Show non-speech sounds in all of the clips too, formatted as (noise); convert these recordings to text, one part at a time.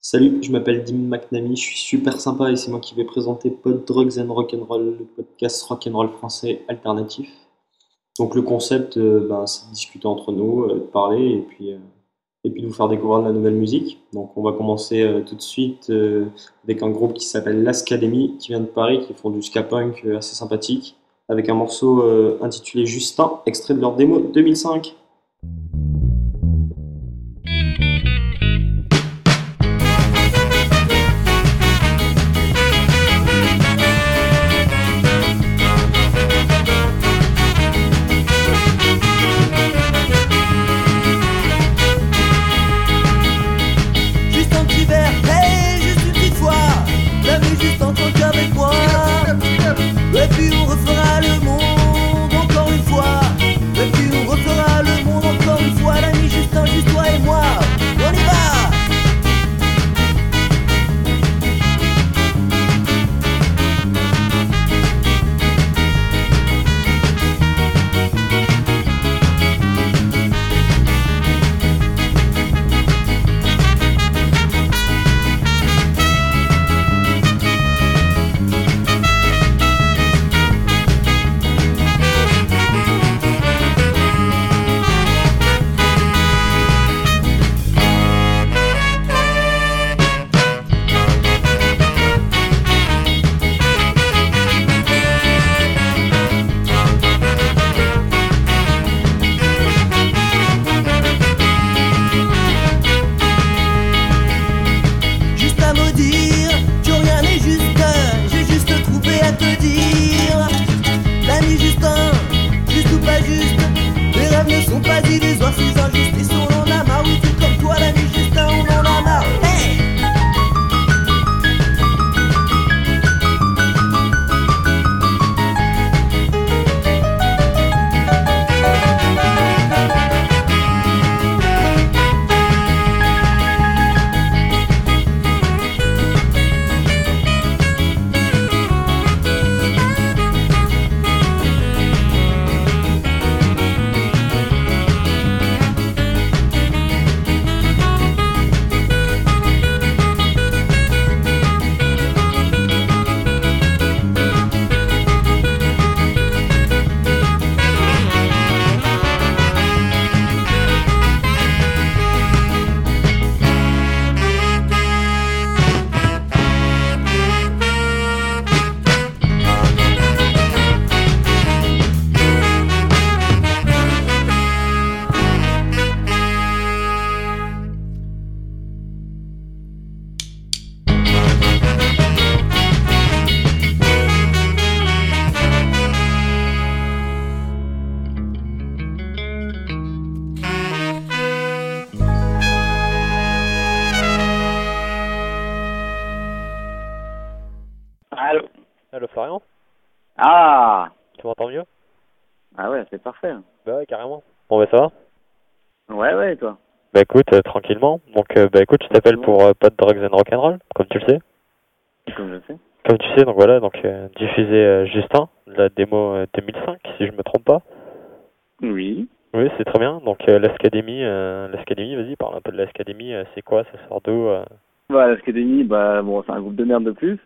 Salut, je m'appelle Dim McNamee, je suis super sympa et c'est moi qui vais présenter Pod Drugs and Rock'n'Roll, le podcast rock'n'roll français alternatif. Donc le concept, euh, ben, c'est de discuter entre nous, euh, de parler et puis, euh, et puis de vous faire découvrir de la nouvelle musique. Donc on va commencer tout de suite avec un groupe qui s'appelle l'Academy, qui vient de Paris, qui font du ska punk assez sympathique, avec un morceau intitulé Justin, extrait de leur démo 2005. M'entends mieux Ah ouais, c'est parfait. Bah ouais, carrément. Bon bah ça va Ouais, ouais, et toi Bah écoute, euh, tranquillement. Donc euh, bah écoute, je t'appelle pour euh, Pas de Drugs and Rock'n'Roll, comme tu le sais. Comme je sais. Comme tu sais, donc voilà, donc diffuser Justin, la démo euh, 2005, si je me trompe pas. Oui. Oui, c'est très bien. Donc l'Académie, euh, l'Académie, vas-y, parle un peu de l'Académie, euh, c'est quoi, ça sort d'où Bah, l'Académie, bah, bon, c'est un groupe de merde de plus.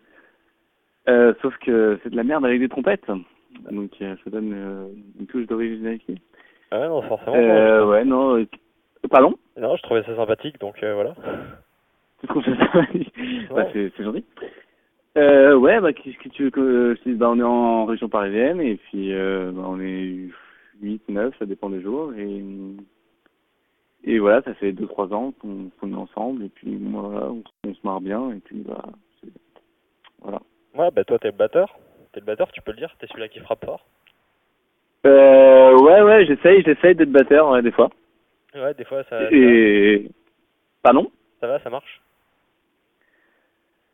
Euh, sauf que c'est de la merde avec des trompettes. Donc, euh, ça donne euh, une touche d'originalité. Ah ouais, non, forcément. Euh, ouais, non. Pardon? Non, je trouvais ça sympathique, donc voilà. Tu trouves ça Bah, Ouais. c'est c'est gentil. Euh, ouais, bah, qu'est-ce que tu veux que je dise? Bah, on est en région parisienne et puis euh, bah, on est 8, 9, ça dépend des jours. Et, et voilà, ça fait 2-3 ans qu'on qu'on est ensemble et puis voilà, on, on se marre bien et puis bah, voilà. Ouais, bah toi t'es le batteur. T'es le batteur, tu peux le dire, t'es celui-là qui frappe fort. Euh, ouais, ouais, j'essaye, j'essaye d'être batteur ouais, des fois. Ouais, des fois ça, Et pardon? Ça va, ça marche?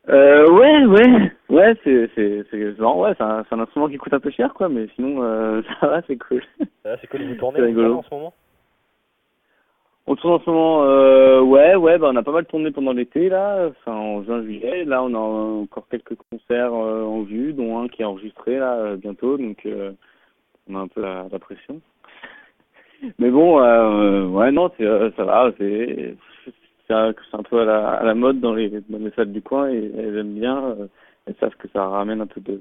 Euh, ouais, ouais, ouais, c'est, c'est, c'est, ouais, c'est un, c'est un instrument qui coûte un peu cher, quoi, mais sinon, euh, (laughs) ça va, c'est cool. Ça va, c'est cool, vous tournez C'est vous, rigolo. en ce moment? On tourne en ce moment, euh, ouais, ouais, bah, on a pas mal tourné pendant l'été, là, en juin, juillet. Là, on a encore quelques concerts euh, en vue, dont un qui est enregistré, là, euh, bientôt, donc, euh, on a un peu la, pression. Mais bon, ouais, non, ça va, c'est, un, peu à la, à la mode dans les, dans les salles du coin et elles aiment bien. elles savent que ça ramène un peu de,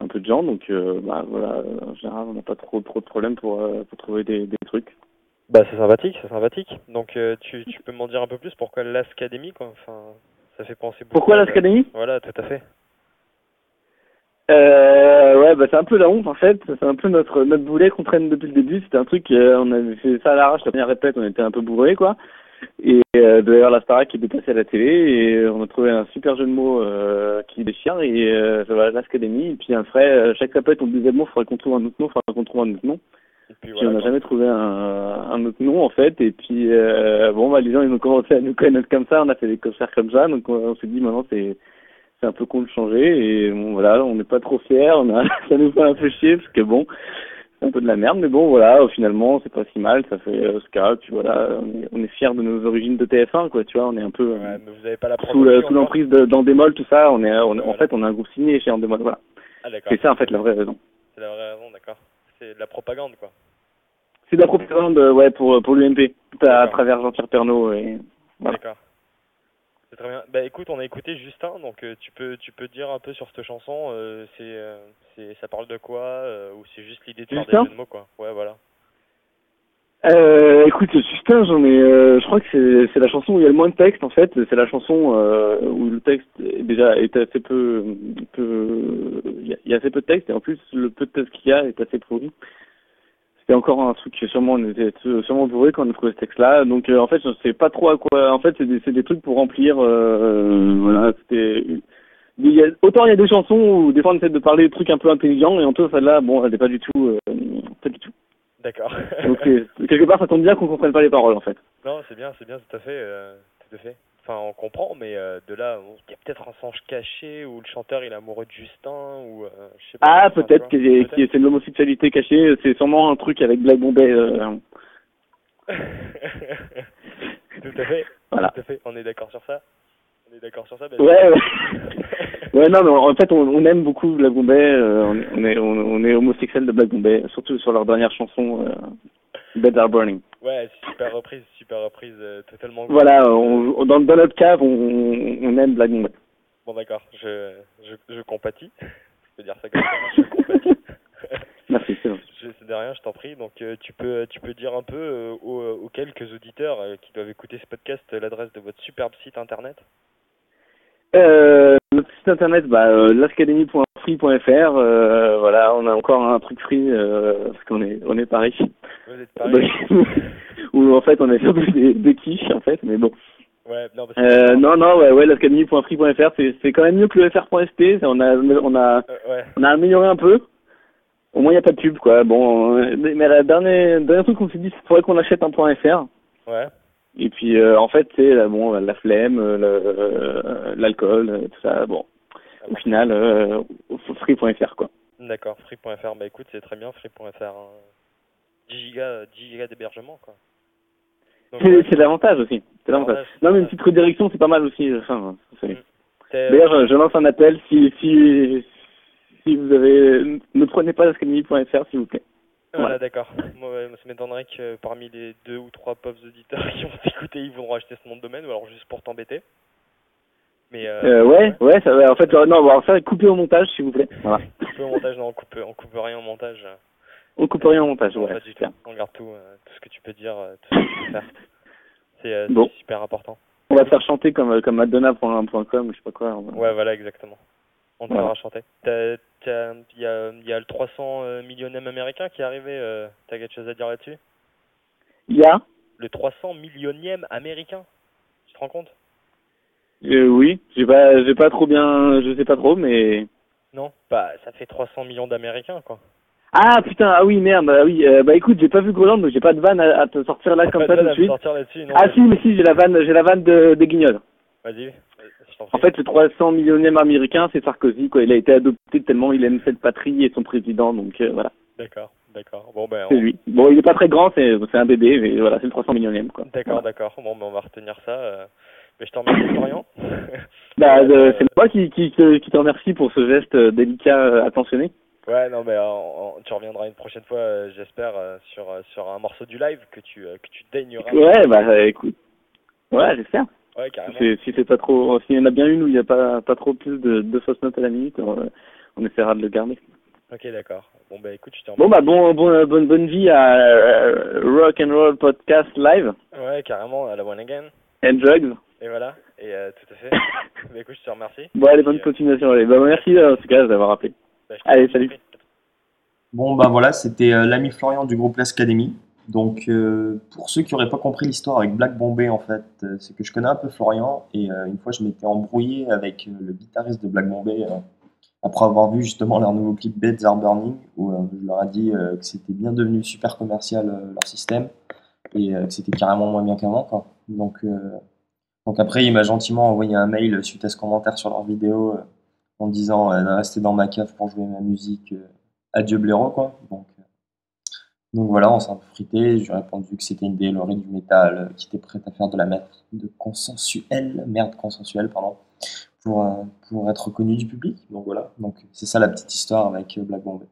un peu de gens. Donc, bah, voilà, en général, on n'a pas trop, trop de problèmes pour, pour trouver des, des trucs. Bah c'est sympathique, c'est sympathique. Donc euh, tu, tu peux m'en dire un peu plus pourquoi l'Ascadémie quoi Enfin, ça fait penser beaucoup Pourquoi à- l'Ascadémie? Voilà, tout à fait. Euh, ouais, bah c'est un peu la honte en fait. C'est un peu notre notre boulet qu'on traîne depuis le début. C'était un truc, euh, on avait fait ça à l'arrache. La première répète, on était un peu bourré quoi. Et euh, d'ailleurs la Starac qui était passée à la télé et on a trouvé un super jeu de mots euh, qui déchire et euh, ça va l'Académie. Et puis après, chaque répète on disait bon, faudrait qu'on trouve un autre nom, faudrait qu'on trouve un autre nom. Puis voilà. on n'a jamais trouvé un, un autre nom en fait. Et puis euh, bon bah les gens ils ont commencé à nous connaître comme ça. On a fait des concerts comme ça. Donc on, on s'est dit maintenant c'est c'est un peu con de changer et bon voilà on n'est pas trop fiers. On a (laughs) ça nous fait un peu chier parce que bon c'est un peu de la merde mais bon voilà finalement c'est pas si mal. Ça fait euh, ska. Puis voilà on est, on est fiers de nos origines de TF1 quoi. Tu vois on est un peu euh, Ouais, mais vous avez pas la sous encore l'emprise de- d'Endemol tout ça. On est on, en fait on a un groupe signé chez Endemol. Voilà Ah c'est ça en fait la vraie raison. C'est la vraie raison, d'accord. C'est de la propagande quoi. C'est de la propagande euh, ouais pour pour l'UMP à travers Jean-Pierre Pernaut et voilà. D'accord. C'est très bien. Bah écoute, on a écouté Justin, donc euh, tu peux tu peux dire un peu sur cette chanson, euh, c'est euh, c'est ça parle de quoi euh, ou c'est juste l'idée de faire des jeux de mots quoi. Ouais, voilà. Euh, écoute, Justin, j'en ai, euh, je crois que c'est, la chanson où il y a le moins de texte en fait. C'est la chanson euh, où le texte est déjà est assez peu, peu, il y, a, assez peu de texte et en plus le peu de texte qu'il y a est assez pourri. C'était encore un truc que sûrement on était sûrement bourré quand on a trouvé ce texte-là. Donc euh, en fait, je sais pas trop à quoi. En fait, c'est des, des trucs pour remplir. Euh, voilà, c'était. autant il y a des chansons où des fois on essaie de parler de trucs un peu intelligents et en tout celle-là, bon, elle n'est pas du tout, euh, pas du tout. D'accord. (laughs) Donc quelque part, ça tombe bien qu'on comprenne pas les paroles en fait. non, c'est bien, c'est bien, tout à fait, euh, tout à fait. Enfin, on comprend, mais euh, de là, il y a peut-être un songe caché où le chanteur il est amoureux de Justin ou euh, je sais pas. Ah, peut-être que c'est de l'homosexualité cachée. C'est sûrement un truc avec Black Bombay. euh, (laughs) tout à fait. Voilà. Tout à fait. On est d'accord sur ça. On est d'accord sur ça. Ben, Ouais, (laughs) ouais. Ouais, non, mais en fait, on, on aime beaucoup Black Bombay. euh, on, est, on, on est homosexuel de Black Bombay, surtout sur leur dernière chanson, euh, Beds Are Burning. Ouais, super reprise, super reprise, euh, totalement. Voilà, on, dans, dans notre cave, on, on aime Black Bombay. Bon, d'accord, je, je, je compatis. Je peux dire ça comme ça, je compatis. (laughs) Merci, c'est sais de rien, je t'en prie. Donc, euh, tu peux, tu peux dire un peu euh, aux, aux quelques auditeurs euh, qui doivent écouter ce podcast l'adresse de votre superbe site internet. Euh, notre site internet, bah, euh, lascademy.free.fr. Euh, voilà, on a encore un truc free euh, parce qu'on est, on est Paris. Vous êtes Paris (laughs) (laughs) où en fait on a surtout des, des quiches en fait, mais bon. Ouais, non, parce que- Euh, non, non, ouais, ouais, lascademy.free.fr, c'est, c'est quand même mieux que le fr.st. On a, on a, Euh, ouais, on a amélioré un peu. Au moins il n'y a pas de pub, quoi. Bon, mais la dernière, dernier truc qu'on s'est dit, c'est qu'il faudrait qu'on achète un point .fr. ouais. Et puis euh, en fait, c'est la, bon, la flemme, euh, euh, l'alcool, euh, tout ça. Bon, au final, euh, free.fr, quoi. D'accord, free.fr. Bah écoute, c'est très bien, free.fr. Hein. 10 gigas, 10 gigas d'hébergement, quoi. C'est, l'avantage aussi. C'est l'avantage. L'avantage, Non, mais une petite redirection, c'est pas mal aussi. Enfin, t'es- D'ailleurs, je, lance un appel. Si, si, si vous avez, ne prenez pas lascademy.fr, s'il vous plaît. Voilà, Voilà. d'accord. Moi, ça m'étonnerait que parmi les deux ou trois pauvres auditeurs (laughs) qui vont t'écouter, ils vont racheter ce nom de domaine, ou alors juste pour t'embêter. Mais euh, Euh, ouais, ouais, ça va. En fait, euh, non, bon, alors ça, coupez au montage, s'il vous plaît. Voilà. coupe au montage, non, on coupe, on coupe rien au montage. On coupe rien au montage, ouais. pas du tout. On garde tout, euh, tout ce que tu peux dire, euh, tout ce que tu peux faire. (laughs) C'est euh, Bon. super important. On va te faire chanter comme, comme Madonna.com, je sais pas quoi. Ouais, voilà, exactement. On te Voilà. fera chanter. Il y a, il y a le 300 euh, millionième américain qui est arrivé. Euh, T'as quelque chose à dire là-dessus? Il y a, Le 300 millionième américain Tu te rends compte? Euh, oui, j'ai pas, j'ai pas trop bien, je sais pas trop, mais. Non? Bah, ça fait 300 millions d'américains, quoi. Ah putain, ah oui, merde, bah oui, euh, bah écoute, j'ai pas vu Groland, donc j'ai pas de vanne à, à te sortir là comme pas ça de tout de suite. Ah si, mais si, j'ai la vanne, j'ai la vanne de, des guignols. Vas-y. En fait, le 300 millionième américain, c'est Sarkozy, quoi. Il a été adopté tellement il aime cette patrie et son président, donc euh, voilà, D'accord, d'accord. Bon, ben, c'est lui. Bon, il est pas très grand, c'est, c'est un bébé, mais voilà, c'est le 300 millionième, quoi. D'accord, Voilà. d'accord. Bon, ben, on va retenir ça. euh. Mais je te remercie, Florian. (laughs) Bah, Euh, c'est moi qui, qui, te- qui te remercie pour ce geste délicat, attentionné. Ouais, non, mais on- tu reviendras une prochaine fois, j'espère, sur, sur un morceau du live que tu, que tu daigneras. Ouais, bah écoute. Ouais, j'espère. Ouais, carrément. Si, si c'est pas trop, s'il y en a bien une où il n'y a pas, pas trop plus de, de fausses notes à la minute, on, on essaiera de le garder. Ok, d'accord. Bon, bah écoute, je te Bon remercie. bah bon, bon bonne bonne vie à euh, Rock and Roll Podcast Live Ouais, carrément, à la one again. and Drugs. Et voilà, et euh, tout à fait. (laughs) bah écoute, je te remercie. Bon allez, bonne euh, continuation. Allez. Bah, merci en tout cas d'avoir appelé. bah, Allez, salut. Bon, bah voilà, c'était euh, l'ami Florian du groupe L'Académie. Donc, euh, pour ceux qui n'auraient pas compris l'histoire avec Black Bombay, en fait, euh, c'est que je connais un peu Florian et euh, une fois je m'étais embrouillé avec le guitariste de Black Bombay après avoir vu justement leur nouveau clip Beds Are Burning où je leur ai dit que c'était bien devenu super commercial leur système et que c'était carrément moins bien qu'avant, quoi. Donc, donc après, il m'a gentiment envoyé un mail suite à ce commentaire sur leur vidéo en disant rester dans ma cave pour jouer ma musique. adieu blaireau quoi. Donc voilà, on s'est un peu frité. Je lui ai répondu que c'était une délorie du métal euh, qui était prête à faire de la merde de consensuelle, merde consensuelle, pardon, pour, euh, pour être reconnue du public. Donc voilà, donc c'est ça la petite histoire avec euh, Black Bombay.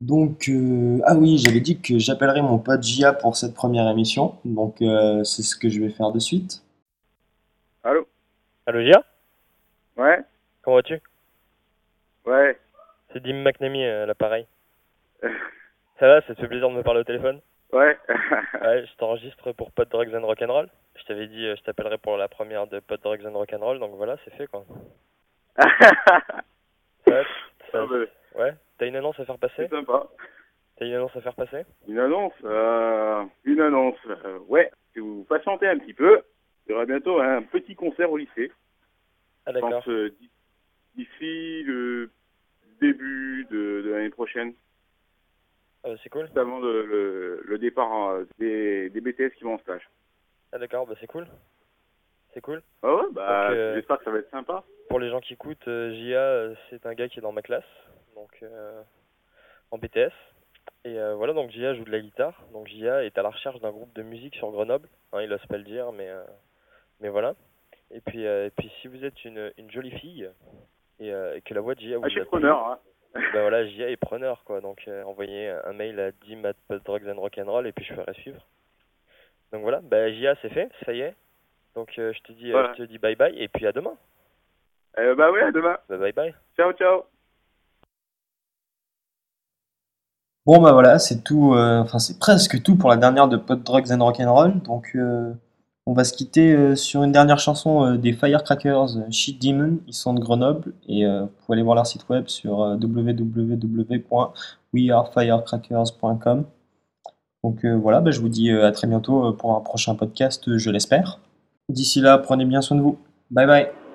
Donc, euh, ah oui, j'avais dit que j'appellerais mon pote Gia pour cette première émission. Donc, euh, c'est ce que je vais faire de suite. Allô? Allô, Gia? Ouais. Comment vas-tu? Ouais. C'est Dim McNamee, euh, à l'appareil. (laughs) Ça va, ça te fait plaisir de me parler au téléphone? Ouais. (laughs) Ouais, je t'enregistre pour Pod Drugs and Rock'n'Roll. Je t'avais dit, euh, je t'appellerai pour la première de Pod Drugs and Rock'n'Roll, donc voilà, c'est fait quoi. (laughs) Ouais, ça- Ah, ouais. T'as une annonce à faire passer? C'est sympa. T'as une annonce à faire passer? Une annonce, euh, une annonce. euh, ouais, si vous patientez un petit peu, il y aura bientôt un petit concert au lycée. Ah d'accord. d'ici le début de, de l'année prochaine, Bah, c'est cool. juste avant le, le, le départ euh, des, des BTS qui vont en stage. Ah d'accord, bah c'est cool. C'est cool. Ah ouais, bah Donc, euh, j'espère que ça va être sympa. Pour les gens qui écoutent, euh, Jia, euh, c'est un gars qui est dans ma classe, donc euh, en BTS. Et euh, voilà, donc Jia joue de la guitare. Donc Jia est à la recherche d'un groupe de musique sur Grenoble. Hein, il ose pas le dire, mais, euh, mais voilà. Et puis, euh, et puis si vous êtes une, une jolie fille et, euh, que la voix de Jia vous Ah, je suis a plu, preneur. Hein. Ben voilà, Jia est preneur, quoi. Donc euh, envoyez un mail à dim@drugsandrock'n'roll et puis je ferai suivre. Donc voilà, bah Jia c'est fait, ça y est. Donc euh, je te dis, euh, Voilà. je te dis bye bye et puis à demain. Euh, bah ouais, à demain. Bah, bye bye. Ciao, ciao. Bon bah voilà, c'est tout, euh, enfin c'est presque tout pour la dernière de Pod Drugs and Rock'n'Roll. Donc euh, on va se quitter euh, sur une dernière chanson euh, des Firecrackers, euh, Shit Demon. Ils sont de Grenoble et vous pouvez aller voir leur site web sur www.wearefirecrackers.com. Donc voilà, bah, je vous dis à très bientôt pour un prochain podcast, je l'espère. D'ici là, prenez bien soin de vous. Bye bye.